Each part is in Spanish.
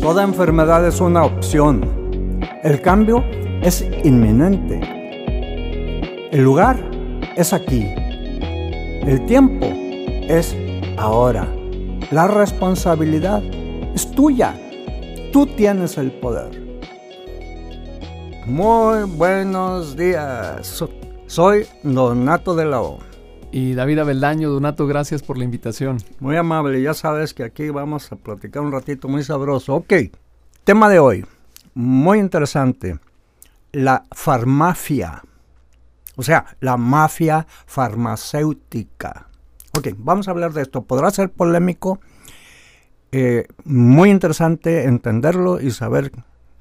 Toda enfermedad es una opción. El cambio es inminente. El lugar es aquí. El tiempo es ahora. La responsabilidad es tuya. Tú tienes el poder. Muy buenos días. Soy Donato de la O. Y David Abeldaño, Donato, gracias por la invitación. Muy amable, ya sabes que aquí vamos a platicar un ratito muy sabroso. Ok, tema de hoy, muy interesante, la farmacia, o sea, la mafia farmacéutica. Ok, vamos a hablar de esto, podrá ser polémico, eh, muy interesante entenderlo y saber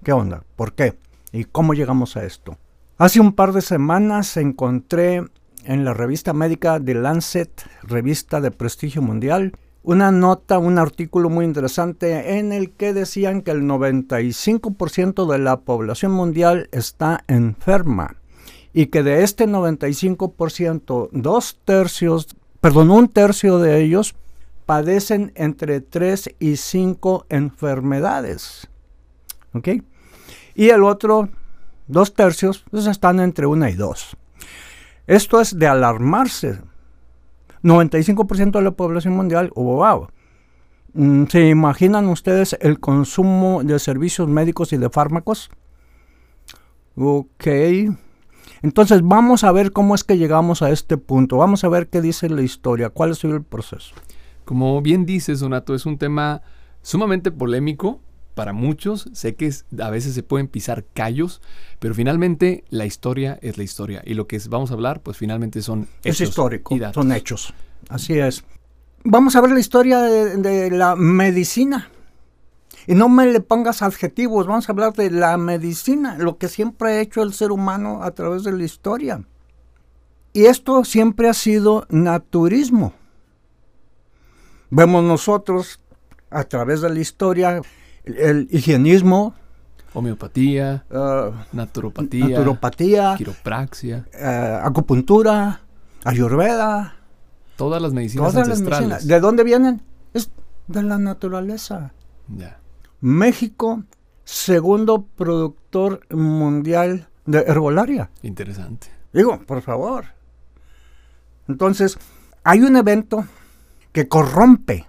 qué onda, por qué y cómo llegamos a esto. Hace un par de semanas encontré en la revista médica The Lancet, revista de prestigio mundial, una nota, un artículo muy interesante en el que decían que el 95% de la población mundial está enferma y que de este 95%, dos tercios, perdón, un tercio de ellos padecen entre 3 y 5 enfermedades. ¿Ok? Y el otro, dos tercios, pues están entre una y dos. Esto es de alarmarse. 95% de la población mundial, wow. Mm, ¿Se imaginan ustedes el consumo de servicios médicos y de fármacos? Ok. Entonces vamos a ver cómo es que llegamos a este punto. Vamos a ver qué dice la historia, cuál es el proceso. Como bien dices, Donato, es un tema sumamente polémico para muchos. Sé que a veces se pueden pisar callos, pero finalmente la historia es la historia. Y lo que vamos a hablar, pues finalmente son hechos. Es histórico, son hechos. Así es. Vamos a ver la historia de, la medicina. Y no me le pongas adjetivos, vamos a hablar de la medicina, lo que siempre ha hecho el ser humano a través de la historia. Y esto siempre ha sido naturismo. Vemos nosotros a través de la historia el higienismo. Homeopatía, uh, naturopatía, naturopatía, quiropraxia, uh, acupuntura, ayurveda. Todas las medicinas ancestrales. ¿De dónde vienen? Es de la naturaleza. México, segundo productor mundial de herbolaria. Interesante. Digo, por favor. Entonces, hay un evento que corrompe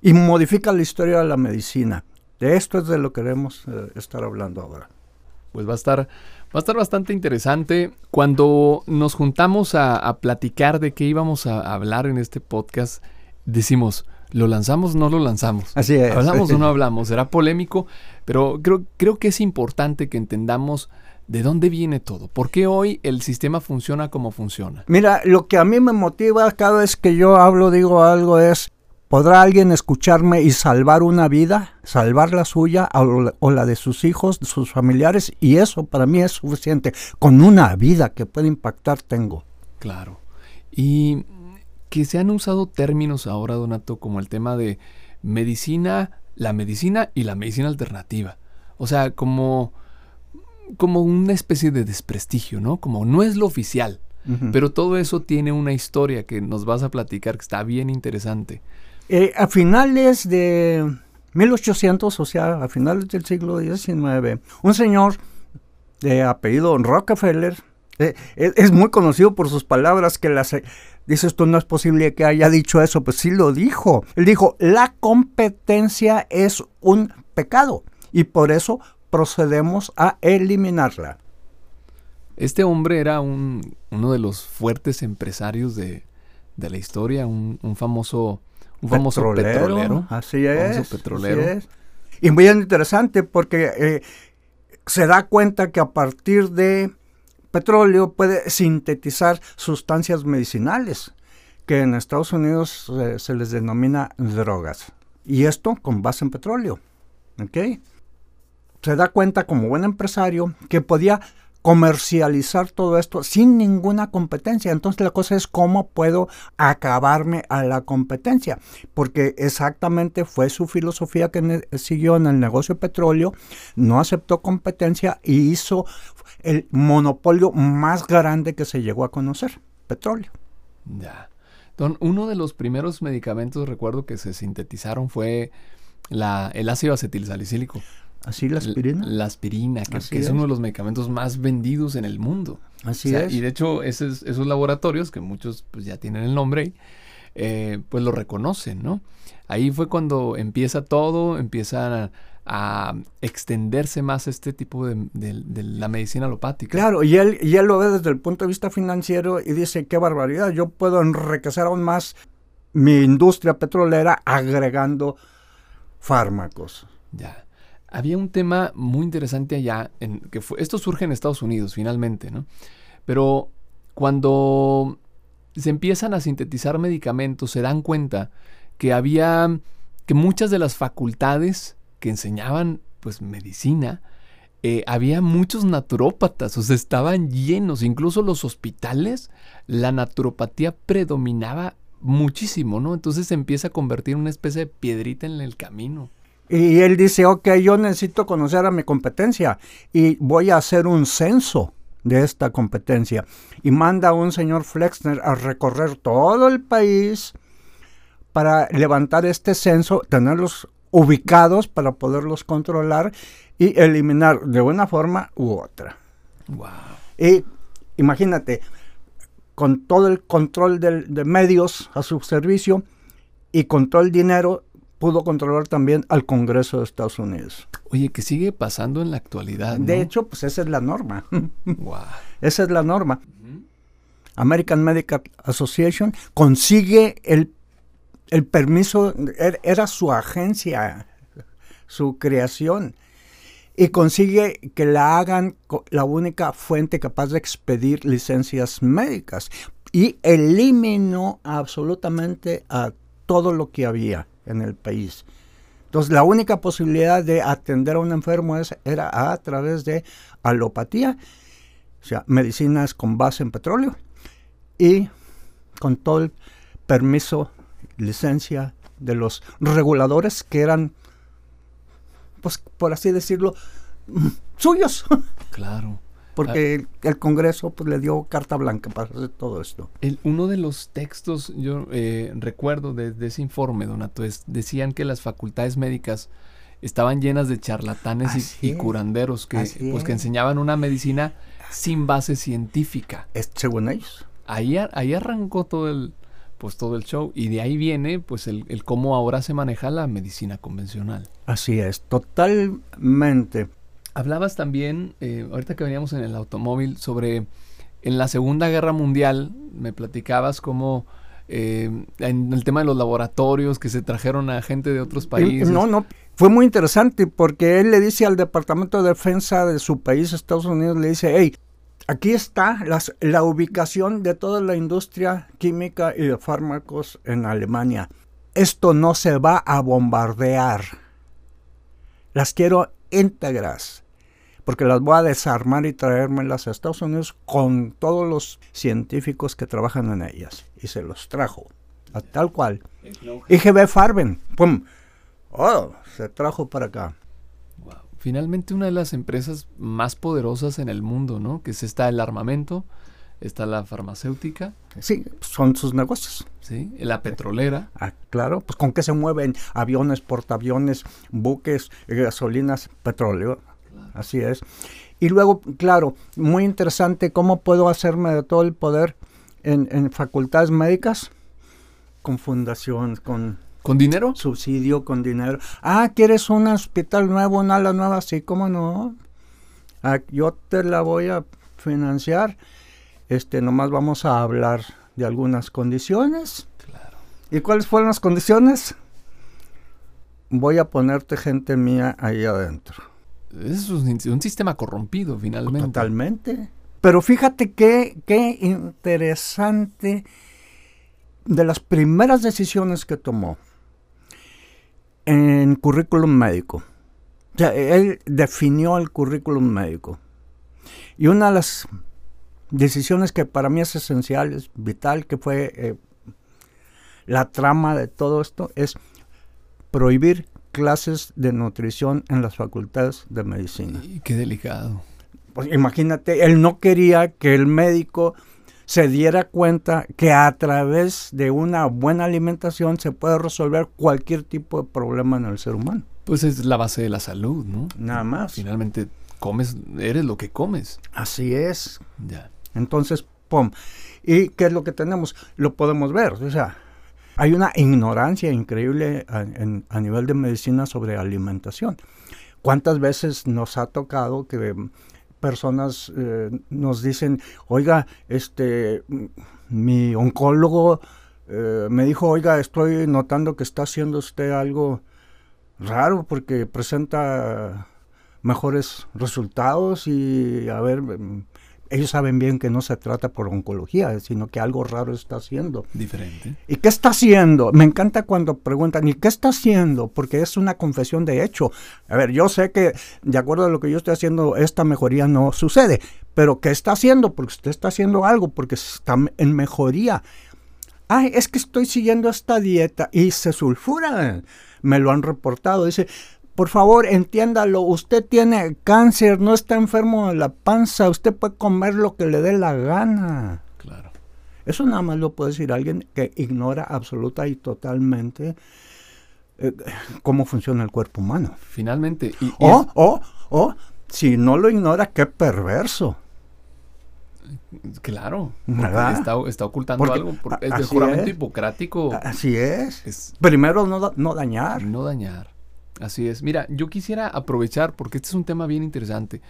y modifica la historia de la medicina. De esto es de lo que queremos eh, estar hablando ahora. Pues va a estar, va a estar bastante interesante. Cuando nos juntamos a, platicar de qué íbamos a hablar en este podcast, decimos, ¿lo lanzamos o no lo lanzamos? Así es. ¿Hablamos o no hablamos? Será polémico, pero creo, creo que es importante que entendamos de dónde viene todo. ¿Por qué hoy el sistema funciona como funciona? Mira, lo que a mí me motiva cada vez que yo hablo, digo algo, es ¿Podrá alguien escucharme y salvar una vida, salvar la suya o la de sus hijos, de sus familiares? Y eso para mí es suficiente. Con una vida que puede impactar tengo. Claro. Y que se han usado términos ahora, Donato, como el tema de medicina, la medicina y la medicina alternativa. O sea, como, como una especie de desprestigio, ¿no? Como no es lo oficial. Pero todo eso tiene una historia que nos vas a platicar que está bien interesante. Eh, a finales de 1800, o sea, a finales del siglo XIX, un señor de apellido Rockefeller, eh, es, muy conocido por sus palabras que las... Dice, esto no es posible que haya dicho eso, pues sí lo dijo. Él dijo, la competencia es un pecado y por eso procedemos a eliminarla. Este hombre era uno de los fuertes empresarios de, la historia, un un famoso petrolero. así, es, petrolero. Y muy interesante porque eh, se da cuenta que a partir de petróleo puede sintetizar sustancias medicinales, que en Estados Unidos eh, se les denomina drogas. Y esto con base en petróleo. ¿Ok? Se da cuenta como buen empresario que podía comercializar todo esto sin ninguna competencia. Entonces la cosa es cómo puedo acabarme a la competencia, porque exactamente fue su filosofía que siguió en el negocio petróleo, no aceptó competencia y hizo el monopolio más grande que se llegó a conocer, petróleo. Ya. Don, uno de los primeros medicamentos, recuerdo que se sintetizaron fue la, el ácido acetilsalicílico. ¿Así la aspirina? La, aspirina, que, es. uno de los medicamentos más vendidos en el mundo. Así es. Y de hecho, esos, esos laboratorios, que muchos pues, ya tienen el nombre, eh, pues lo reconocen, ¿no? Ahí fue cuando empieza todo, empieza a, extenderse más este tipo de, la medicina alopática. Claro, y él, y él lo ve desde el punto de vista financiero y dice, qué barbaridad, yo puedo enriquecer aún más mi industria petrolera agregando fármacos. Ya. Había un tema muy interesante allá, en, que fue, esto surge en Estados Unidos finalmente, ¿no? Pero cuando se empiezan a sintetizar medicamentos, se dan cuenta que había, que muchas de las facultades que enseñaban, pues, medicina, eh, había muchos naturópatas, o sea, estaban llenos, incluso los hospitales, la naturopatía predominaba muchísimo, ¿no? Entonces se empieza a convertir en una especie de piedrita en el camino. Y él dice, ok, yo necesito conocer a mi competencia y voy a hacer un censo de esta competencia. Y manda a un señor Flexner a recorrer todo el país para levantar este censo, tenerlos ubicados para poderlos controlar y eliminar de una forma u otra. Wow. Y imagínate, con todo el control de medios a su servicio y con todo el dinero, pudo controlar también al Congreso de Estados Unidos. Oye, que sigue pasando en la actualidad. De hecho, pues esa es la norma. Esa es la norma. American Medical Association consigue el, el permiso, er, era su agencia, su creación, y consigue que la hagan la única fuente capaz de expedir licencias médicas. Y eliminó absolutamente a todo lo que había en el país. Entonces, la única posibilidad de atender a un enfermo era a través de alopatía, o sea, medicinas con base en petróleo y con todo el permiso, licencia de los reguladores que eran, pues, por así decirlo, suyos. Claro porque ah. el Congreso pues, le dio carta blanca para hacer todo esto. El, uno de los textos, yo eh, recuerdo de, ese informe, Donato, es, decían que las facultades médicas estaban llenas de charlatanes y, curanderos que, pues, que enseñaban una medicina sin base científica. Es, según ellos. Ahí, ahí arrancó todo el, pues todo el show. Y de ahí viene pues el, el, cómo ahora se maneja la medicina convencional. Así es, totalmente. Hablabas también, eh, ahorita que veníamos en el automóvil, sobre en la Segunda Guerra Mundial, me platicabas cómo eh, en el tema de los laboratorios que se trajeron a gente de otros países. No, no, fue muy interesante porque él le dice al Departamento de Defensa de su país, Estados Unidos, le dice, hey, aquí está la ubicación de toda la industria química y de fármacos en Alemania. Esto no se va a bombardear. Las quiero íntegras porque las voy a desarmar y traérmelas a Estados Unidos con todos los científicos que trabajan en ellas. Y se los trajo, tal cual. IGB Farben, ¡pum! ¡Oh! Se trajo para acá. Finalmente una de las empresas más poderosas en el mundo, ¿no? Que es está el armamento, está la farmacéutica. Sí, son sus negocios. Sí, la petrolera. Ah, claro, pues con qué se mueven aviones, portaaviones, buques, gasolinas, petróleo así es. Y luego, claro, muy interesante, ¿cómo puedo hacerme de todo el poder en, facultades médicas? Con fundación, con... ¿Con dinero? Subsidio, con dinero. Ah, ¿quieres un hospital nuevo, una ala nueva? Sí, ¿cómo no? Ah, yo te la voy a financiar. Este, nomás vamos a hablar de algunas condiciones. Claro. ¿Y cuáles fueron las condiciones? Voy a ponerte gente mía ahí adentro es un, sistema corrompido finalmente. Totalmente. Pero fíjate qué, qué interesante de las primeras decisiones que tomó en currículum médico. O sea, él definió el currículum médico. Y una de las decisiones que para mí es esencial, es vital, que fue eh, la trama de todo esto, es prohibir clases de nutrición en las facultades de medicina. Y qué delicado. Pues imagínate, él no quería que el médico se diera cuenta que a través de una buena alimentación se puede resolver cualquier tipo de problema en el ser humano. Pues es la base de la salud, ¿no? Nada más. Finalmente comes, eres lo que comes. Así es. Ya. Entonces, pum. ¿Y qué es lo que tenemos? Lo podemos ver. O sea, hay una ignorancia increíble a, nivel de medicina sobre alimentación. ¿Cuántas veces nos ha tocado que personas eh, nos dicen, oiga, este, mi oncólogo eh, me dijo, oiga, estoy notando que está haciendo usted algo raro porque presenta mejores resultados y a ver, ellos saben bien que no se trata por oncología, sino que algo raro está haciendo. Diferente. ¿Y qué está haciendo? Me encanta cuando preguntan, ¿y qué está haciendo? Porque es una confesión de hecho. A ver, yo sé que de acuerdo a lo que yo estoy haciendo, esta mejoría no sucede. Pero ¿qué está haciendo? Porque usted está haciendo algo, porque está en mejoría. Ay, es que estoy siguiendo esta dieta y se sulfura. Me lo han reportado. Dice, por favor, entiéndalo, usted tiene cáncer, no está enfermo de la panza, usted puede comer lo que le dé la gana. Claro. Eso nada más lo puede decir alguien que ignora absoluta y totalmente eh, cómo funciona el cuerpo humano. Finalmente. Y, y O, o, o, si no lo ignora, qué perverso. claro. porque ¿Verdad? Está, está ocultando Porque algo. por- a- es el juramento es. hipocrático. Así es. Es Primero no, no dañar. no dañar. Así es. Mira, yo quisiera aprovechar, porque este es un tema bien interesante.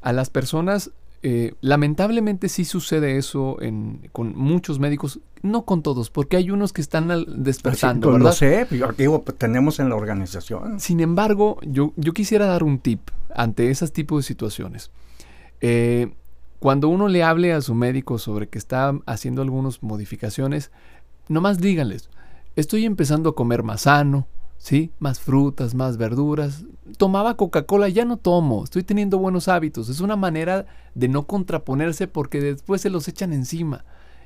A las personas, eh, lamentablemente sí sucede eso en, con muchos médicos, no con todos, porque hay unos que están al- despertando, Así, ¿verdad? Lo sé, yo digo, pues, tenemos en la organización. Sin embargo, yo, yo quisiera dar un tip ante esos tipos de situaciones. Eh, cuando uno le hable a su médico sobre que está haciendo algunas modificaciones, nomás díganles, estoy empezando a comer más sano, ¿sí? Más frutas, más verduras. Tomaba Coca-Cola, ya no tomo, estoy teniendo buenos hábitos. Es una manera de no contraponerse porque después se los echan encima.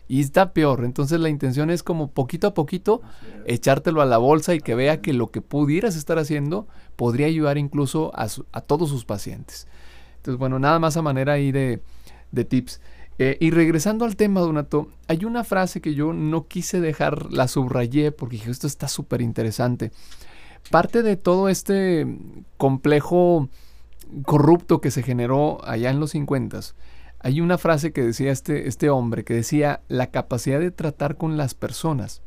Y está peor. Entonces la intención es como poquito a poquito echártelo a la bolsa y que vea que lo que pudieras estar haciendo podría ayudar incluso a, su- a todos sus pacientes. Entonces, bueno, nada más a manera ahí de, de tips. Eh, y regresando al tema, Donato, hay una frase que yo no quise dejar, la subrayé porque dije, esto está súper interesante. Parte de todo este complejo corrupto que se generó allá en los 50 hay una frase que decía este, este hombre, que decía, la capacidad de tratar con las personas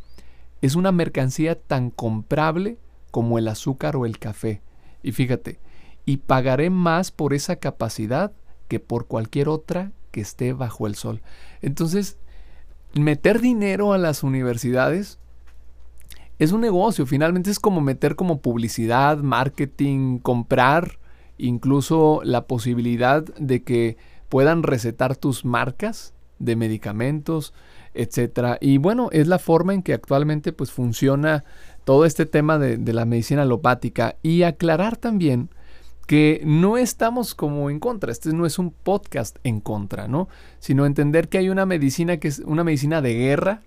es una mercancía tan comprable como el azúcar o el café. Y fíjate, y pagaré más por esa capacidad que por cualquier otra que esté bajo el sol. Entonces, meter dinero a las universidades es un negocio, finalmente es como meter como publicidad, marketing, comprar incluso la posibilidad de que puedan recetar tus marcas de medicamentos, etcétera. Y bueno, es la forma en que actualmente pues funciona todo este tema de, de la medicina alopática y aclarar también que no estamos como en contra, este no es un podcast en contra, ¿no? Sino entender que hay una medicina que es una medicina de guerra,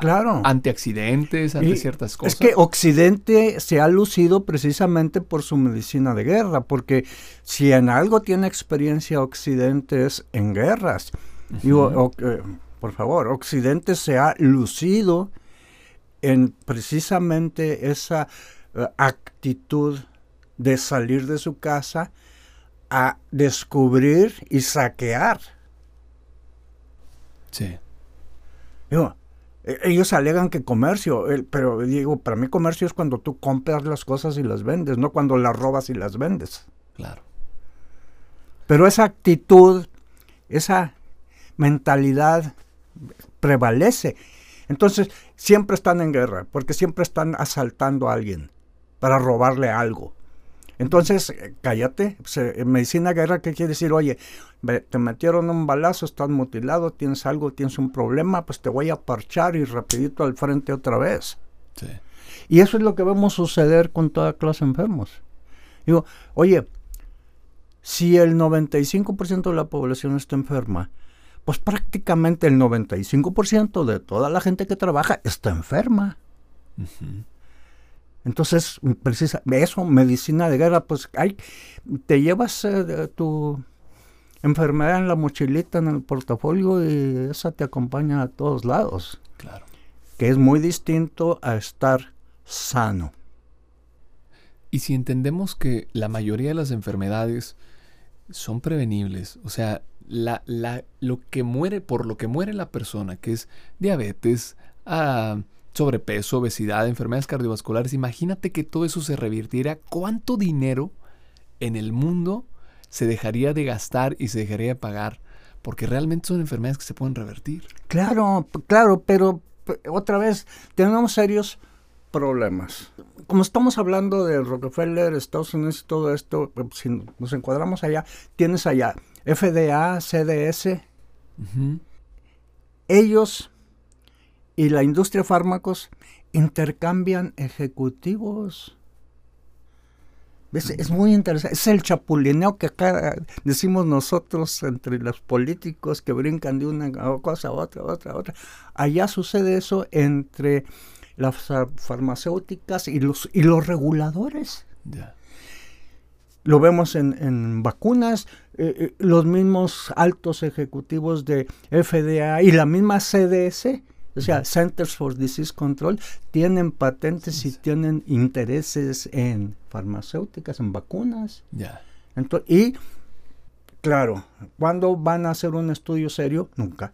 Claro. ante accidentes, ante Y ciertas cosas. Es que Occidente se ha lucido precisamente por su medicina de guerra, porque si en algo tiene experiencia Occidente es en guerras. Digo, o- eh, por favor, Occidente se ha lucido en precisamente esa eh, actitud de salir de su casa a descubrir y saquear. Sí, Digo, ellos alegan que comercio, pero digo, para mí comercio es cuando tú compras las cosas y las vendes, no cuando las robas y las vendes. claro. Pero esa actitud, esa mentalidad prevalece. Entonces, siempre están en guerra, porque siempre están asaltando a alguien para robarle algo. Entonces, eh, cállate. En medicina guerra, ¿qué quiere decir? Oye, te metieron un balazo, estás mutilado, tienes algo, tienes un problema, pues te voy a parchar y rapidito al frente otra vez. Sí. Y eso es lo que vemos suceder con toda clase de enfermos. Digo, oye, si el 95% de la población está enferma, pues prácticamente el 95% de toda la gente que trabaja está enferma. Ujú. Entonces, precisa, eso, medicina de guerra, pues hay, te llevas eh, tu enfermedad en la mochilita, en el portafolio y esa te acompaña a todos lados. Claro. Que es muy distinto a estar sano. Y si entendemos que la mayoría de las enfermedades son prevenibles, o sea, la, la, lo que muere, por lo que muere la persona, que es diabetes, ah, sobrepeso, obesidad, enfermedades cardiovasculares, imagínate que todo eso se revirtiera, ¿cuánto dinero en el mundo se dejaría de gastar y se dejaría de pagar? Porque realmente son enfermedades que se pueden revertir. Claro, claro, pero otra vez tenemos serios problemas. Como estamos hablando de Rockefeller, Estados Unidos y todo esto, si nos encuadramos allá, tienes allá FDA, CDS. Ellos y la industria de fármacos intercambian ejecutivos. Es, muy interesante. Es el chapulineo que acá decimos nosotros entre los políticos que brincan de una cosa a otra, otra, otra. Allá sucede eso entre las farmacéuticas y los, y los reguladores. Lo vemos en, vacunas, eh, eh, los mismos altos ejecutivos de FDA y la misma CDS, o sea, Centers for Disease Control, tienen patentes y tienen intereses en farmacéuticas, en vacunas. y, claro, ¿cuándo van a hacer un estudio serio? Nunca.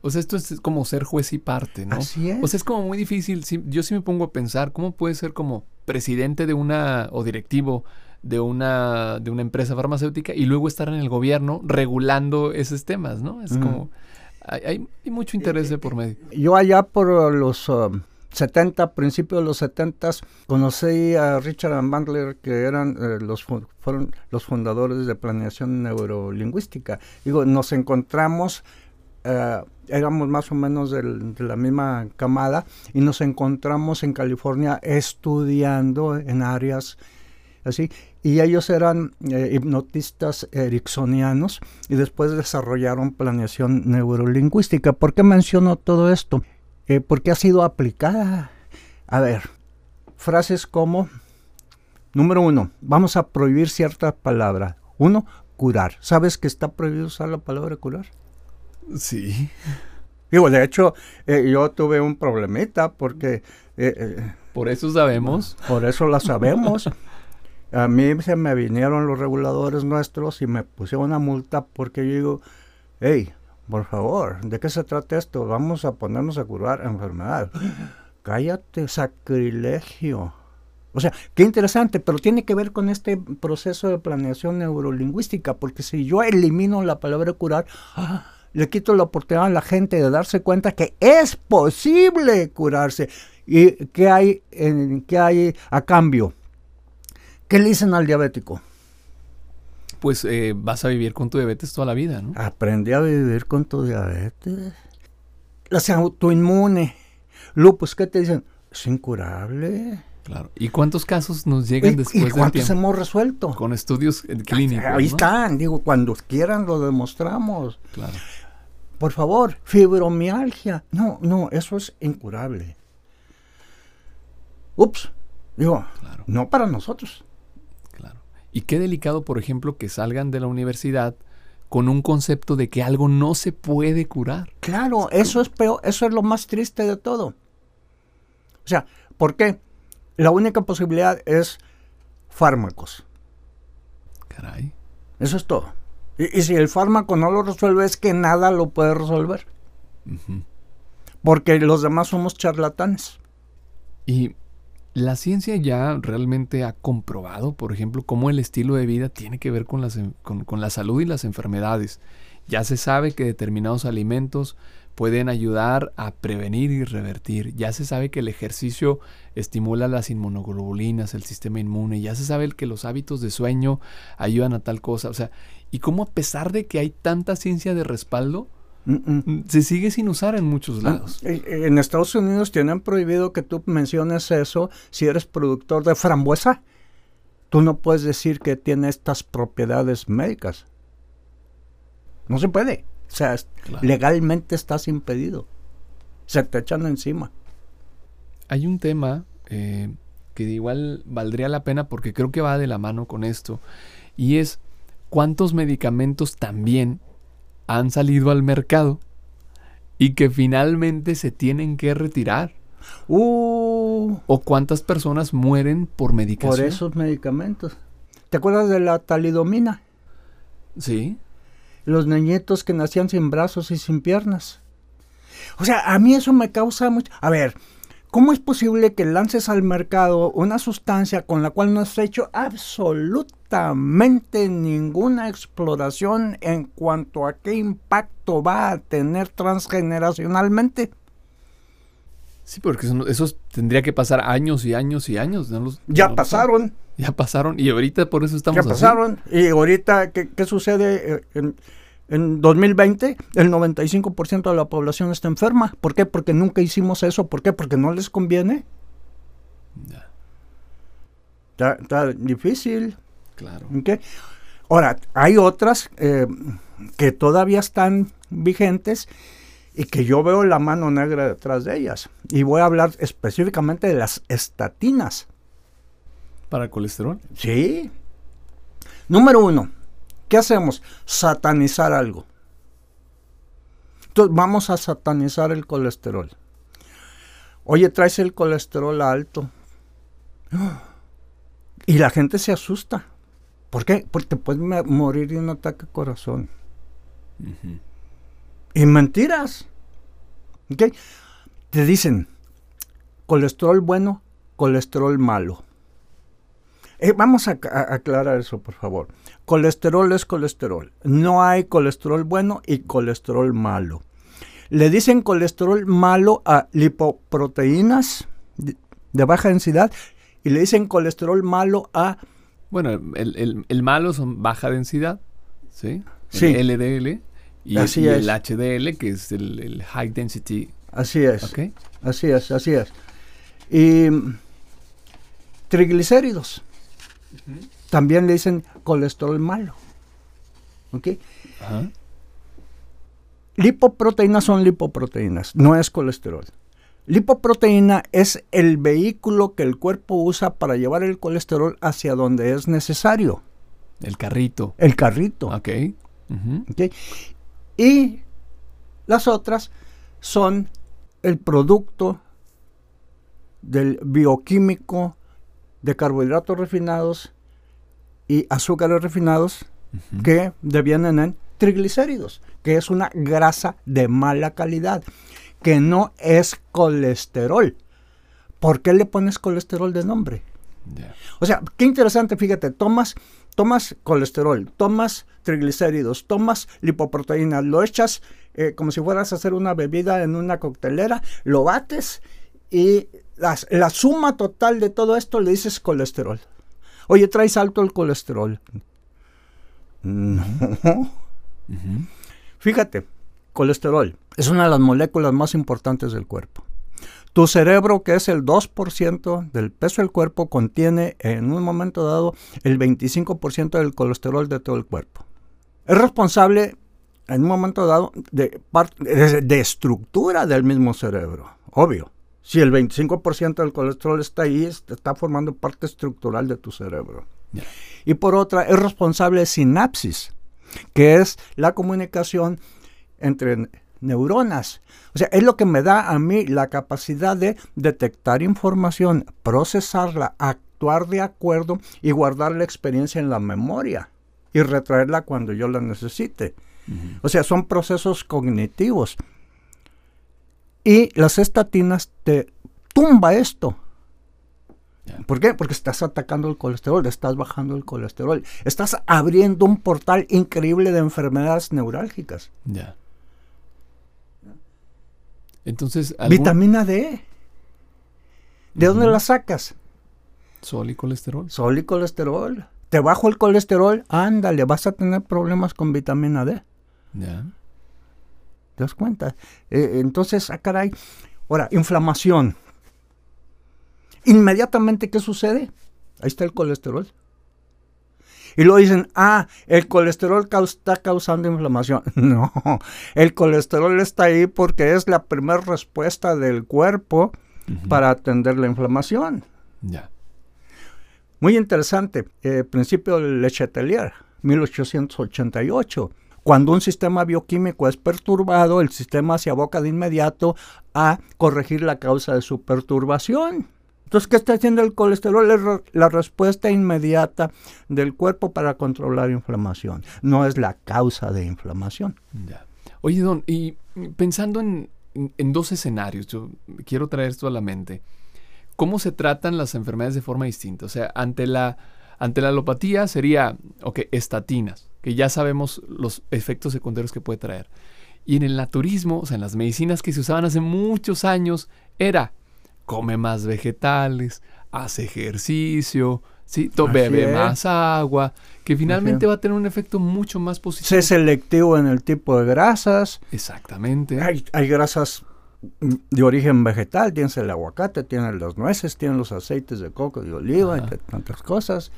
O sea, esto es como ser juez y parte, ¿no? Así es. O sea, es como muy difícil. yo sí me pongo a pensar, ¿cómo puede ser como presidente de una o directivo de una, de una empresa farmacéutica y luego estar en el gobierno regulando esos temas, ¿no? Es como... Hay, hay, mucho interés de por medio. Yo allá por los... 70, um, principios de los 70, conocí a Richard Bandler, que eran eh, los fueron los fundadores de planeación neurolingüística. Digo, nos encontramos eh, éramos más o menos de la misma camada y nos encontramos en California estudiando en áreas así y ellos eran eh, hipnotistas ericksonianos y después desarrollaron planeación neurolingüística. ¿Por qué menciono todo esto? Eh, porque ha sido aplicada. A ver, frases como, número uno, vamos a prohibir cierta palabra. Uno, curar. ¿Sabes que está prohibido usar la palabra curar? Sí. Digo, de hecho, eh, yo tuve un problemita porque... Eh, eh, por eso sabemos. Por eso la sabemos. A mí se me vinieron los reguladores nuestros y me pusieron una multa porque yo digo, hey, por favor, ¿de qué se trata esto? Vamos a ponernos a curar enfermedad. Cállate, sacrilegio. O sea, qué interesante, pero tiene que ver con este proceso de planeación neurolingüística, porque si yo elimino la palabra curar, le quito la oportunidad a la gente de darse cuenta que es posible curarse. ¿Y qué hay, en, qué hay a cambio? ¿Qué le dicen al diabético? Pues eh, vas a vivir con tu diabetes toda la vida, ¿no? Aprende a vivir con tu diabetes. Las autoinmune. Lupus, ¿qué te dicen? Es incurable. Claro. ¿Y cuántos casos nos llegan después ¿Y cuántos hemos resuelto? Con estudios clínicos. Ahí están, digo, cuando quieran lo demostramos. Claro. Por favor, fibromialgia. No, no, eso es incurable. Ups, digo, no para nosotros. Y qué delicado, por ejemplo, que salgan de la universidad con un concepto de que algo no se puede curar. Claro, eso es peor, eso es lo más triste de todo. O sea, ¿por qué? La única posibilidad es fármacos. Caray. Eso es todo. Y, si el fármaco no lo resuelve, es que nada lo puede resolver. Porque los demás somos charlatanes. Y la ciencia ya realmente ha comprobado, por ejemplo, cómo el estilo de vida tiene que ver con, las, con la salud y las enfermedades. Ya se sabe que determinados alimentos pueden ayudar a prevenir y revertir. Ya se sabe que el ejercicio estimula las inmunoglobulinas, el sistema inmune. Ya se sabe que los hábitos de sueño ayudan a tal cosa. O sea, y cómo a pesar de que hay tanta ciencia de respaldo, se sigue sin usar en muchos ah, lados. En Estados Unidos tienen prohibido que tú menciones eso si eres productor de frambuesa. Tú no puedes decir que tiene estas propiedades médicas. No se puede. O sea, legalmente estás impedido. Se te echan encima. Hay un tema eh, que igual valdría la pena porque creo que va de la mano con esto. Y es ¿cuántos medicamentos también han salido al mercado y que finalmente se tienen que retirar? Uh, ¿O cuántas personas mueren por medicación? por esos medicamentos. ¿Te acuerdas de la talidomina? Sí. Los niñitos que nacían sin brazos y sin piernas. O sea, a mí eso me causa mucho... A ver, ¿cómo es posible que lances al mercado una sustancia con la cual no has hecho absolutamente ninguna exploración en cuanto a qué impacto va a tener transgeneracionalmente? Sí, porque eso, eso tendría que pasar años y años y años. ¿no? Los- Ya no- pasaron. Ya pasaron. Y ahorita por eso estamos Ya así. pasaron. Y ahorita, ¿qué, qué sucede? Eh, En, en 2020, el 95% de la población está enferma. ¿Por qué? Porque nunca hicimos eso. ¿Por qué? Porque no les conviene. Ya, Está, está difícil. claro. ¿ok? Ahora, hay otras eh, que todavía están vigentes y que yo veo la mano negra detrás de ellas. Y voy a hablar específicamente de las estatinas. ¿Para el colesterol? Sí. Número uno, ¿qué hacemos? Satanizar algo. Entonces vamos a satanizar el colesterol. Oye, traes el colesterol alto. Y la gente se asusta. ¿Por qué? Porque te puedes morir de un ataque al corazón. Y mentiras. ¿Ok? Te dicen colesterol bueno, colesterol malo. Eh, vamos a, a- aclarar eso, por favor. Colesterol es colesterol. No hay colesterol bueno y colesterol malo. Le dicen colesterol malo a lipoproteínas de, de baja densidad y le dicen colesterol malo a Bueno, el, el- el malo son baja densidad, ¿sí? Sí. El LDL y, Así y es. el HDL, que es el, el High Density, así es. Así es, así es. Y También le dicen colesterol malo. ¿Ok? Lipoproteínas son lipoproteínas, no es colesterol. Lipoproteína es el vehículo que el cuerpo usa para llevar el colesterol hacia donde es necesario, El carrito, el carrito. ¿ok? Y las otras son el producto del bioquímico de carbohidratos refinados y azúcares refinados que devienen en triglicéridos, que es una grasa de mala calidad, que no es colesterol. ¿Por qué le pones colesterol de nombre? O sea, qué interesante, fíjate, tomas, tomas colesterol, tomas triglicéridos, tomas lipoproteína, lo echas eh, como si fueras a hacer una bebida en una coctelera, lo bates y las- la suma total de todo esto le dices colesterol. Oye, traes alto el colesterol. No. Fíjate, colesterol es una de las moléculas más importantes del cuerpo. Tu cerebro, que es el 2% del peso del cuerpo, contiene en un momento dado el 25% del colesterol de todo el cuerpo. Es responsable en un momento dado de, de, de estructura del mismo cerebro, obvio. Si el 25% del colesterol está ahí, est- está formando parte estructural de tu cerebro. Y por otra, es responsable de sinapsis, que es la comunicación entre ne- neuronas. O sea, es lo que me da a mí la capacidad de detectar información, procesarla, actuar de acuerdo y guardar la experiencia en la memoria y retraerla cuando yo la necesite. O sea, son procesos cognitivos. Y las estatinas te tumba esto. ¿Por qué? Porque estás atacando el colesterol, estás bajando el colesterol, estás abriendo un portal increíble de enfermedades neurálgicas. Ya. Entonces, ¿algún Vitamina D. ¿De dónde la sacas? sol y colesterol? Sol y colesterol. Te bajo el colesterol, ándale, vas a tener problemas con vitamina D. Ya. ¿Te das cuenta? Eh, entonces, ah, caray. Ahora, inflamación. Inmediatamente, ¿qué sucede? Ahí está el colesterol. Y luego dicen, ah, el colesterol está causando inflamación. No, el colesterol está ahí porque es la primera respuesta del cuerpo para atender la inflamación. Ya. Muy interesante, eh, principio del Lechetelier. 1888. Cuando un sistema bioquímico es perturbado, el sistema se aboca de inmediato a corregir la causa de su perturbación. Entonces, ¿qué está haciendo el colesterol? Es la respuesta inmediata del cuerpo para controlar inflamación. No es la causa de inflamación. Oye, Don, y pensando en, dos escenarios, yo quiero traer esto a la mente. ¿Cómo se tratan las enfermedades de forma distinta? O sea, ante la, ante la alopatía sería, ok, estatinas, que ya sabemos los efectos secundarios que puede traer. Y en el naturismo, o sea, en las medicinas que se usaban hace muchos años, era come más vegetales, hace ejercicio, ¿sí? bebe más agua, que finalmente va a tener un efecto mucho más positivo. Sé selectivo en el tipo de grasas. Exactamente. Hay, hay grasas de origen vegetal, tienes el aguacate, tienes las nueces, tienes los aceites de coco y oliva, entre tantas cosas.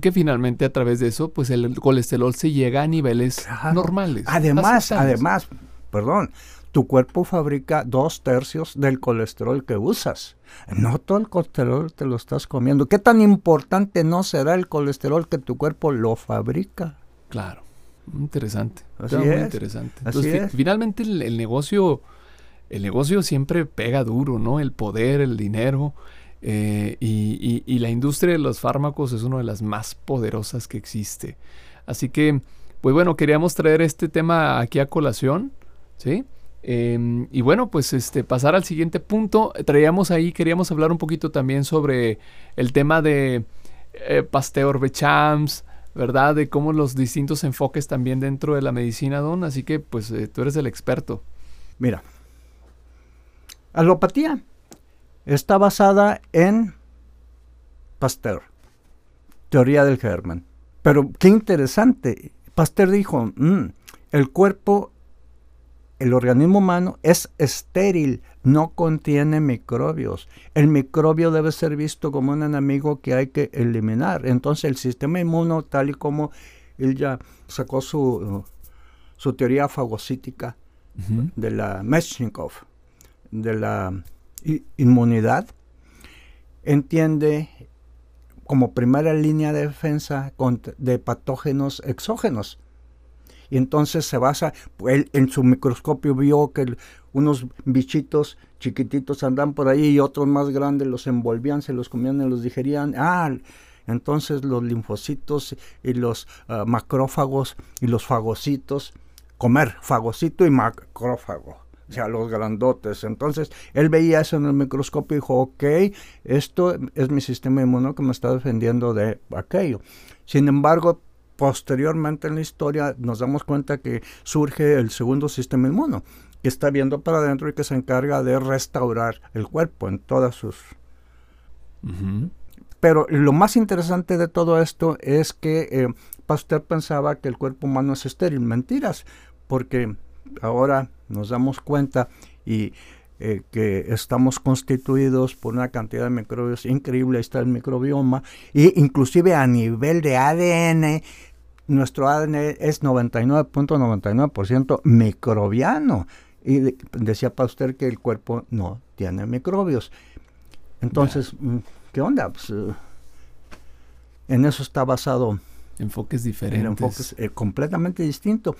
Que finalmente a través de eso, pues el colesterol se llega a niveles normales. Además, además, perdón, tu cuerpo fabrica dos tercios del colesterol que usas. No todo el colesterol te lo estás comiendo. ¿Qué tan importante no será el colesterol que tu cuerpo lo fabrica? Claro, interesante. Así muy interesante. Entonces, finalmente el, negocio, el negocio siempre pega duro, ¿no? El poder, el dinero. Eh, y, la industria de los fármacos es una de las más poderosas que existe. Así que, pues bueno, queríamos traer este tema aquí a colación, ¿sí? Em, y bueno, pues este, pasar al siguiente punto. Traíamos ahí, queríamos hablar un poquito también sobre el tema de eh, Pasteur Bechams, ¿verdad? De cómo los distintos enfoques también dentro de la medicina, Don. Así que, pues, eh, tú eres el experto. Mira, alopatía está basada en Pasteur, teoría del germen. Pero qué interesante. Pasteur dijo, mm, el cuerpo el organismo humano es estéril, no contiene microbios. El microbio debe ser visto como un enemigo que hay que eliminar. Entonces el sistema inmuno, tal y como él ya sacó su, su teoría fagocítica de la Meshnikov, de la inmunidad, entiende como primera línea de defensa de patógenos exógenos y entonces se basa, él en su microscopio vio que unos bichitos chiquititos andan por ahí y otros más grandes los envolvían, se los comían y los digerían. Ah, entonces los linfocitos y los ah, macrófagos y los fagocitos, comer fagocito y macrófago o sea, los grandotes. Entonces, él veía eso en el microscopio y dijo, ok, esto es mi sistema inmuno que me está defendiendo de aquello. Sin embargo, posteriormente en la historia nos damos cuenta que surge el segundo sistema inmuno, que está viendo para adentro y que se encarga de restaurar el cuerpo en todas sus... Pero lo más interesante de todo esto es que eh, Pasteur pensaba que el cuerpo humano es estéril. Mentiras, porque ahora nos damos cuenta y eh, que estamos constituidos por una cantidad de microbios increíble, ahí está el microbioma, e inclusive a nivel de ADN, nuestro ADN es 99.99% microbiano. Y decía Pasteur que el cuerpo no tiene microbios. Entonces, mm, ¿qué onda? Pues, eh, en eso está basado. Enfoques diferentes. enfoques eh, completamente distintos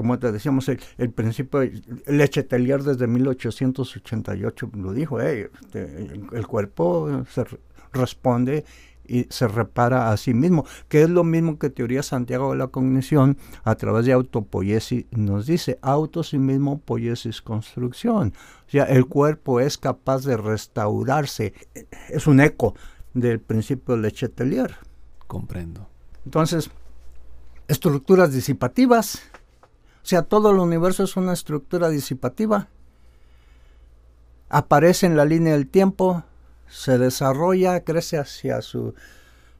como te decíamos, el, principio, Leche Telier desde 1888 lo dijo, este, el, cuerpo se responde y se repara a sí mismo, que es lo mismo que teoría Santiago de la cognición a través de autopoiesis nos dice, auto sí mismo poiesis construcción. O sea, el cuerpo es capaz de restaurarse, es un eco del principio de Leche Telier. Comprendo. Entonces, estructuras disipativas, o sea, todo el universo es una estructura disipativa. Aparece en la línea del tiempo, se desarrolla, crece hacia su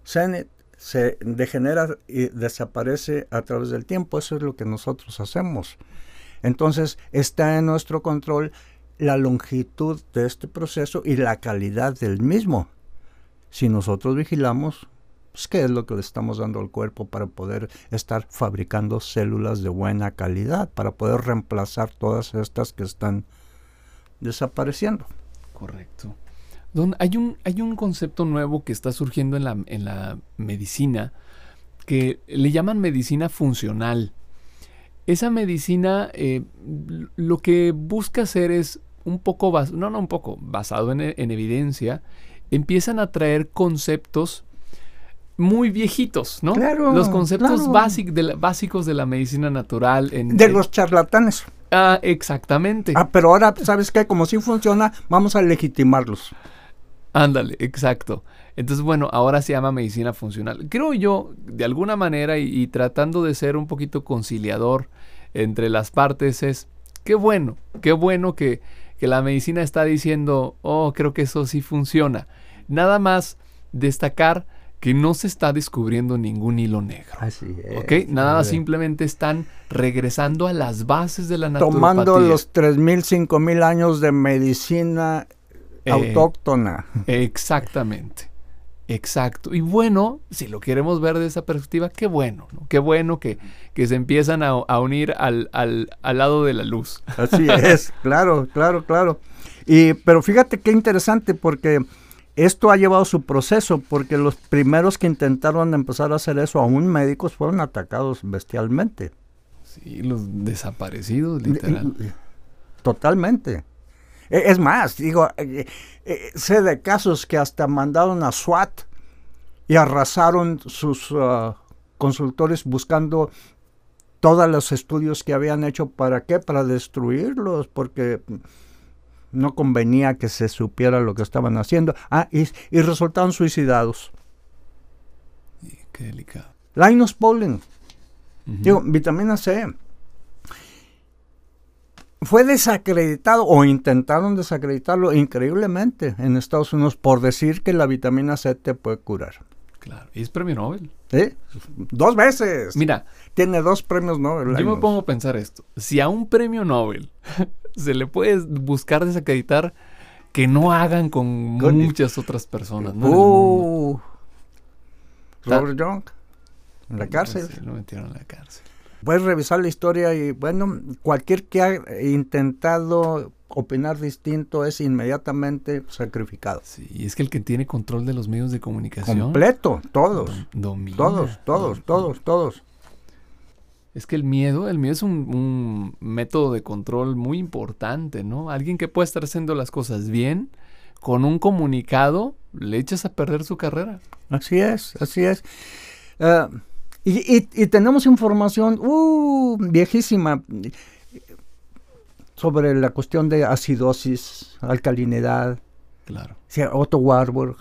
cenit, se degenera y desaparece a través del tiempo. Eso es lo que nosotros hacemos. Entonces está en nuestro control la longitud de este proceso y la calidad del mismo. Si nosotros vigilamos, pues, ¿qué es lo que le estamos dando al cuerpo para poder estar fabricando células de buena calidad, para poder reemplazar todas estas que están desapareciendo? Correcto. Don, hay un, hay un concepto nuevo que está surgiendo en la, en la medicina que le llaman medicina funcional. Esa medicina eh, lo que busca hacer es un poco, no, no un poco, basado en, evidencia, empiezan a traer conceptos muy viejitos, ¿no? Claro, los conceptos básicos de la medicina natural. En, de los charlatanes. Ah, exactamente. Ah, pero ahora, ¿sabes qué? Como si funciona, vamos a legitimarlos. Ándale, exacto. Entonces, bueno, ahora se llama medicina funcional. Creo yo, de alguna manera, y, tratando de ser un poquito conciliador entre las partes, es qué bueno, qué bueno que, que la medicina está diciendo, oh, creo que eso sí funciona. Nada más destacar que no se está descubriendo ningún hilo negro. Así es. ¿Ok? Nada simplemente están regresando a las bases de la naturaleza. Tomando los 3.000, 5.000 años de medicina eh, autóctona. Exactamente. Exacto. Y bueno, si lo queremos ver de esa perspectiva, qué bueno, ¿no? Qué bueno que, que se empiezan a, unir al, al, al, lado de la luz. Así es, claro, claro, claro. Y, pero fíjate qué interesante porque esto ha llevado su proceso porque los primeros que intentaron empezar a hacer eso, aún médicos, fueron atacados bestialmente. Sí, los desaparecidos, literal. Totalmente. E, es más, digo, eh, eh, sé de casos que hasta mandaron a SWAT y arrasaron sus uh, consultores buscando todos los estudios que habían hecho. ¿Para qué? Para destruirlos, porque no convenía que se supiera lo que estaban haciendo. Ah, y, resultaron suicidados. qué delicado. Linus Pauling. Digo, vitamina C. Fue desacreditado o intentaron desacreditarlo increíblemente en Estados Unidos por decir que la vitamina C te puede curar. Claro, y es premio Nobel. ¿Sí? Dos veces. Mira. Tiene dos premios Nobel. Yo me pongo a pensar esto. Si a un premio Nobel se le puede buscar desacreditar que no hagan con, muchas otras personas. ¿no? Uh, Robert Young, en la cárcel. lo metieron en la cárcel. Puedes revisar la historia y, bueno, cualquier que ha intentado opinar distinto es inmediatamente sacrificado. Sí, y es que el que tiene control de los medios de comunicación. Completo, todos. todos, todos, todos, todos. Es que el miedo, el miedo es un, método de control muy importante, ¿no? Alguien que puede estar haciendo las cosas bien, con un comunicado, le echas a perder su carrera. Así es, así es. Eh, y, tenemos información uh, viejísima sobre la cuestión de acidosis, alcalinidad. Claro. Otto Warburg.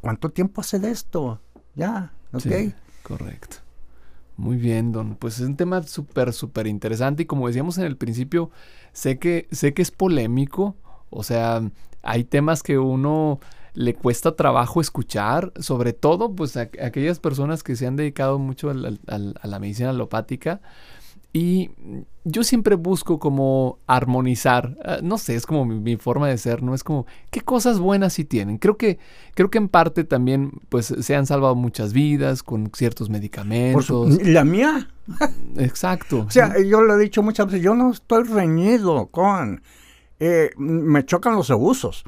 ¿Cuánto tiempo hace de esto? Ya, ok. Sí, correcto. Muy bien, Don. Pues es un tema súper, súper interesante y como decíamos en el principio, sé que, sé que es polémico, o sea, hay temas que uno le cuesta trabajo escuchar, sobre todo pues a, aquellas personas que se han dedicado mucho a la medicina alopática, y yo siempre busco como armonizar, ah, no sé, es como mi, forma de ser, ¿no? Es como, ¿qué cosas buenas sí tienen? Creo que, creo que en parte también, pues, se han salvado muchas vidas con ciertos medicamentos. ¿La mía? Exacto. o sea, yo lo he dicho muchas veces, yo no estoy reñido con... Eh, me chocan los abusos.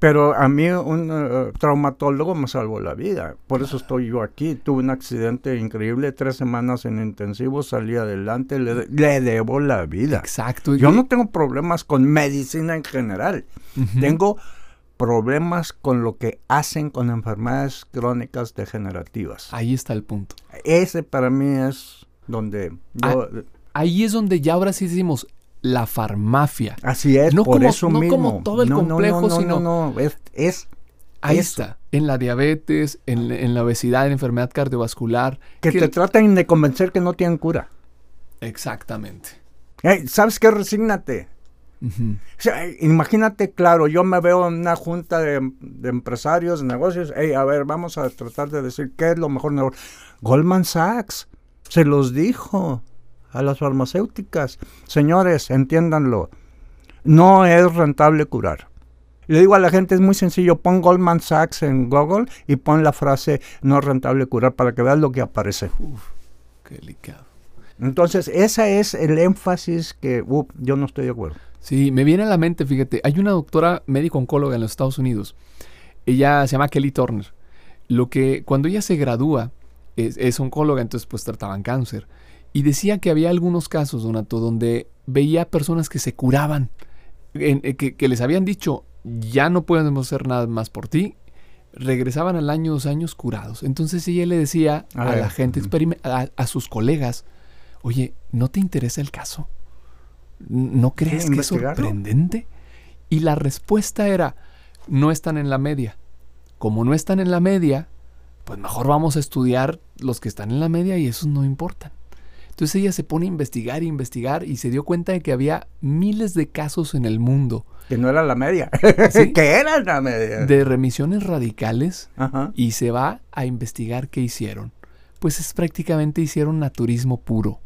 Pero a mí un eh, traumatólogo me salvó la vida. Por eso estoy yo aquí. Tuve un accidente increíble, tres semanas en intensivo, salí adelante, le, debo la vida. Exacto. Yo no tengo problemas con medicina en general. Tengo problemas con lo que hacen con enfermedades crónicas degenerativas. Ahí está el punto. Ese para mí es donde yo... Ah, ahí es donde ya ahora sí decimos, la farmacia. Así es, no por como, eso no como todo el complejo, no, sino... No, es, es Ahí está, en la diabetes, en, la obesidad, en la enfermedad cardiovascular. Que, te traten de convencer que no tienen cura. Exactamente. ¿Sabes qué? Resígnate. imagínate, claro, yo me veo en una junta de, empresarios, de negocios, hey, a ver, vamos a tratar de decir qué es lo mejor. Goldman Sachs se los dijo a las farmacéuticas. Señores, entiéndanlo, no es rentable curar. Le digo a la gente, es muy sencillo, pon Goldman Sachs en Google y pon la frase no es rentable curar para que veas lo que aparece. Uf, qué delicado. Entonces, ese es el énfasis que yo no estoy de acuerdo. Sí, me viene a la mente, fíjate, hay una doctora médico-oncóloga en los Estados Unidos. Ella se llama Kelly Turner. Lo que cuando ella se gradúa, es, oncóloga, entonces pues trataban cáncer. Y decía que había algunos casos, Donato, donde veía personas que se curaban, eh, que, les habían dicho, ya no podemos hacer nada más por ti, regresaban al año, dos años curados. Entonces ella le decía a, la gente, a, a, sus colegas, oye, ¿no te interesa el caso? ¿No crees que es sorprendente? Y la respuesta era, no están en la media. Como no están en la media, pues mejor vamos a estudiar los que están en la media y esos no importan. Entonces ella se pone a investigar e investigar y se dio cuenta de que había miles de casos en el mundo. Que no era la media, que era la media. De remisiones radicales y se va a investigar qué hicieron. Pues es prácticamente hicieron naturismo puro.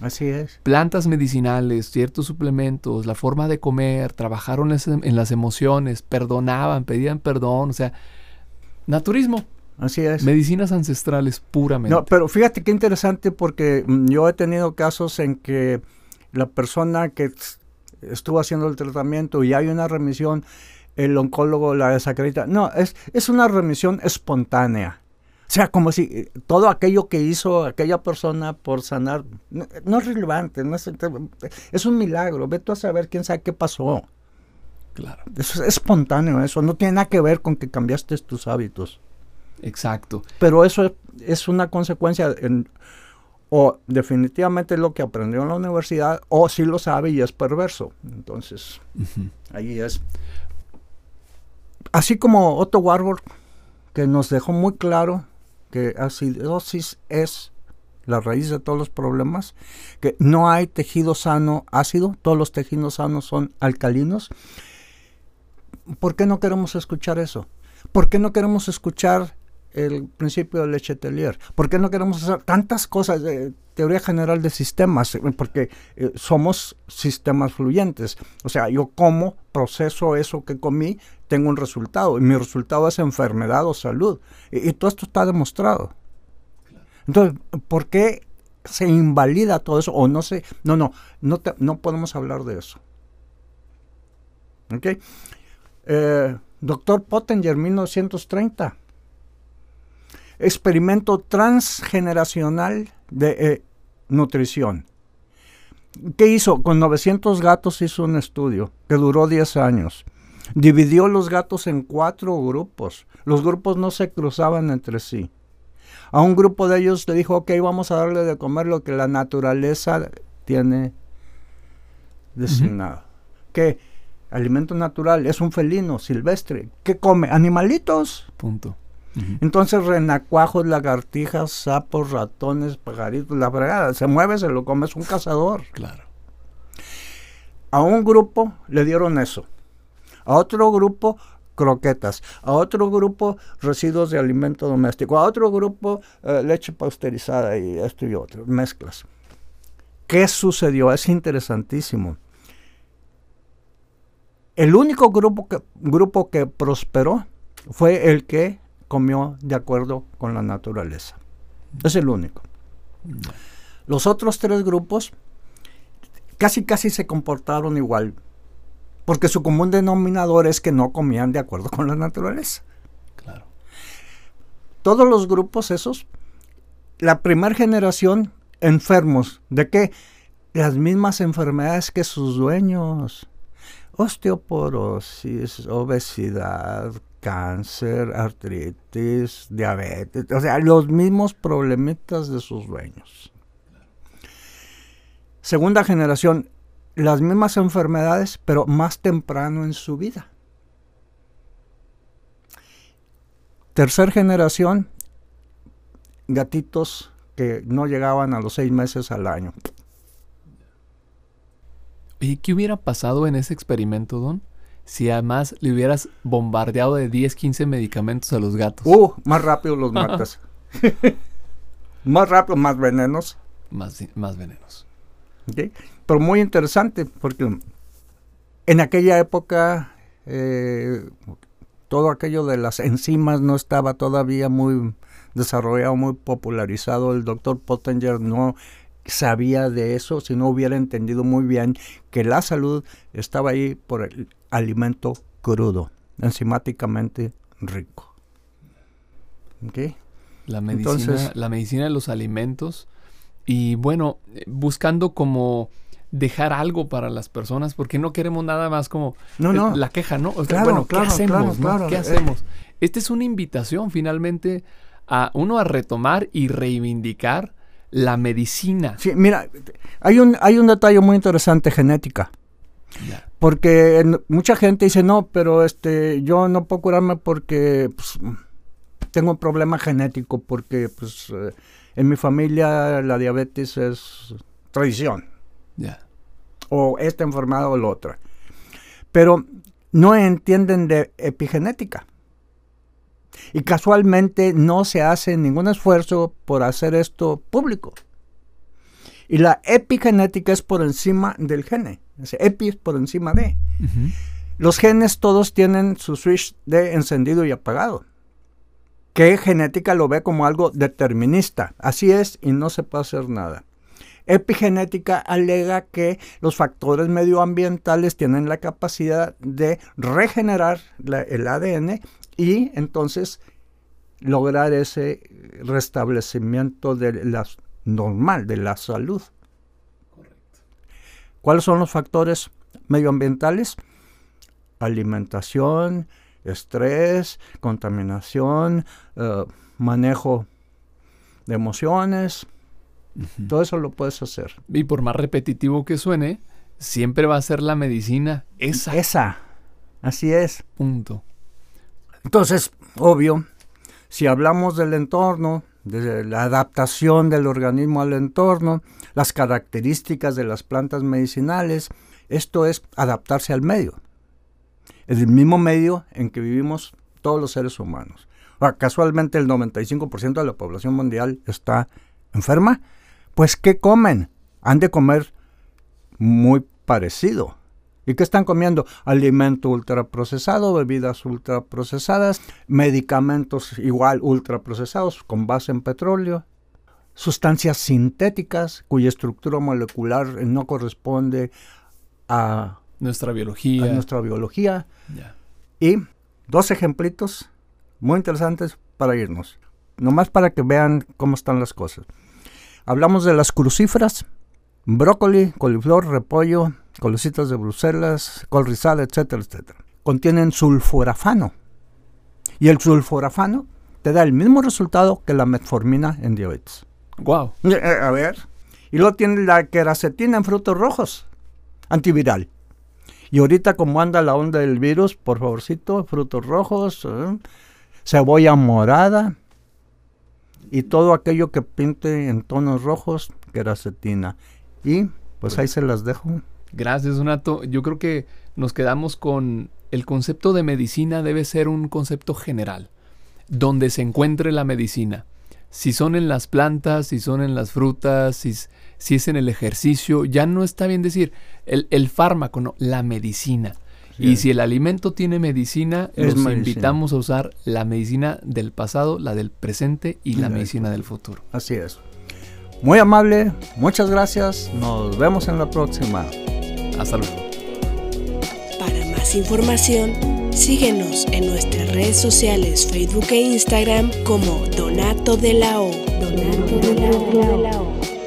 Así es. Plantas medicinales, ciertos suplementos, la forma de comer, trabajaron en las emociones, perdonaban, pedían perdón, o sea, naturismo. Así es. Medicinas ancestrales puramente. No, pero fíjate qué interesante porque mm, yo he tenido casos en que la persona que estuvo haciendo el tratamiento y hay una remisión, el oncólogo la desacredita. No, es, es una remisión espontánea. O sea, como si eh, todo aquello que hizo aquella persona por sanar no, es relevante, no es, es, un milagro. Ve tú a saber quién sabe qué pasó. Claro. Eso es espontáneo, eso no tiene nada que ver con que cambiaste tus hábitos. Exacto. Pero eso es, una consecuencia, o definitivamente lo que aprendió en la universidad, o sí lo sabe y es perverso. Entonces, ahí es. Así como Otto Warburg, que nos dejó muy claro que acidosis es la raíz de todos los problemas, que no hay tejido sano ácido, todos los tejidos sanos son alcalinos. ¿Por qué no queremos escuchar eso? ¿Por qué no queremos escuchar el principio de Lechetelier? ¿Por qué no queremos hacer tantas cosas de teoría general de sistemas? Porque eh, somos sistemas fluyentes. O sea, yo como, proceso eso que comí, tengo un resultado. Y mi resultado es enfermedad o salud. Y, todo esto está demostrado. Entonces, ¿por qué se invalida todo eso? O no sé, no, no, no, no podemos hablar de eso. ¿Ok? Eh, doctor Pottinger, 1930 experimento transgeneracional de eh, nutrición. ¿Qué hizo? Con 900 gatos hizo un estudio que duró 10 años. Dividió los gatos en cuatro grupos. Los grupos no se cruzaban entre sí. A un grupo de ellos le dijo, ok, vamos a darle de comer lo que la naturaleza tiene designado. ¿Qué? Alimento natural, es un felino silvestre. ¿Qué come? Animalitos. Punto. Entonces renacuajos, lagartijas, sapos, ratones, pajaritos, la fregada, se mueve, se lo come, es un cazador. Claro. A un grupo le dieron eso. A otro grupo croquetas, a otro grupo residuos de alimento doméstico, a otro grupo eh, leche pasteurizada y esto y otro, mezclas. ¿Qué sucedió? Es interesantísimo. El único grupo que, grupo que prosperó fue el que comió de acuerdo con la naturaleza. Es el único. Los otros tres grupos casi casi se comportaron igual, porque su común denominador es que no comían de acuerdo con la naturaleza. Claro. Todos los grupos esos, la primera generación enfermos, ¿de qué? Las mismas enfermedades que sus dueños. Osteoporosis, obesidad, cáncer, artritis, diabetes, o sea, los mismos problemitas de sus dueños. Segunda generación, las mismas enfermedades, pero más temprano en su vida. Tercer generación, gatitos que no llegaban a los seis meses al año. ¿Y qué hubiera pasado en ese experimento, Don? Si además le hubieras bombardeado de 10, 15 medicamentos a los gatos. Uh, más rápido los matas. más rápido, más venenos. Más, más venenos. Pero muy interesante, porque en aquella época eh, todo aquello de las enzimas no estaba todavía muy desarrollado, muy popularizado. El doctor Pottinger no sabía de eso si no hubiera entendido muy bien que la salud estaba ahí por el alimento crudo, enzimáticamente rico. La medicina, la medicina de los alimentos. Y bueno, buscando como dejar algo para las personas, porque no queremos nada más como la queja, ¿no? bueno, ¿qué hacemos? ¿Qué hacemos? Esta es una invitación finalmente a uno a retomar y reivindicar la medicina. Sí, mira, hay un, hay un detalle muy interesante, genética. Porque mucha gente dice, no, pero este, yo no puedo curarme porque pues, tengo un problema genético, porque pues, eh, en mi familia la diabetes es tradición. O esta enfermedad o la otra. Pero no entienden de epigenética. Y casualmente no se hace ningún esfuerzo por hacer esto público. Y la epigenética es por encima del gene. epi es por encima de. Los genes todos tienen su switch de encendido y apagado. Que genética lo ve como algo determinista. Así es y no se puede hacer nada. Epigenética alega que los factores medioambientales tienen la capacidad de regenerar el ADN y entonces lograr ese restablecimiento de la normal, de la salud. ¿Cuáles son los factores medioambientales? Alimentación, estrés, contaminación, eh, manejo de emociones, todo eso lo puedes hacer. Y por más repetitivo que suene, siempre va a ser la medicina esa. Esa. Así es. Punto. Entonces, obvio, si hablamos del entorno, de la adaptación del organismo al entorno, las características de las plantas medicinales, esto es adaptarse al medio. El mismo medio en que vivimos todos los seres humanos. casualmente el 95% de la población mundial está enferma pues ¿qué comen? Han de comer muy parecido. ¿Y qué están comiendo? Alimento ultraprocesado, bebidas ultraprocesadas, medicamentos igual ultraprocesados con base en petróleo, sustancias sintéticas cuya estructura molecular no corresponde a nuestra biología. A nuestra biología. Y dos ejemplitos muy interesantes para irnos. Nomás para que vean cómo están las cosas. Hablamos de las crucíferas, brócoli, coliflor, repollo, colecitas de Bruselas, col rizal, etcétera, etcétera. Contienen sulforafano. Y el sulforafano te da el mismo resultado que la metformina en diabetes. Wow. Eh, eh, a ver. Y luego tiene la queracetina en frutos rojos, antiviral. Y ahorita como anda la onda del virus, por favorcito, frutos rojos, eh, cebolla morada, y todo aquello que pinte en tonos rojos, queracetina. Y pues ahí se las dejo. Gracias, Donato. Yo creo que nos quedamos con el concepto de medicina debe ser un concepto general, donde se encuentre la medicina. Si son en las plantas, si son en las frutas, si, si es en el ejercicio, ya no está bien decir el, el fármaco, no, la medicina. Y si el alimento tiene medicina, los invitamos a usar la medicina del pasado, la del presente y la medicina del futuro. Así es. Muy amable, muchas gracias. Nos vemos en la próxima. Hasta luego. Para más información, síguenos en nuestras redes sociales Facebook e Instagram como Donato de la O. Donato de la O.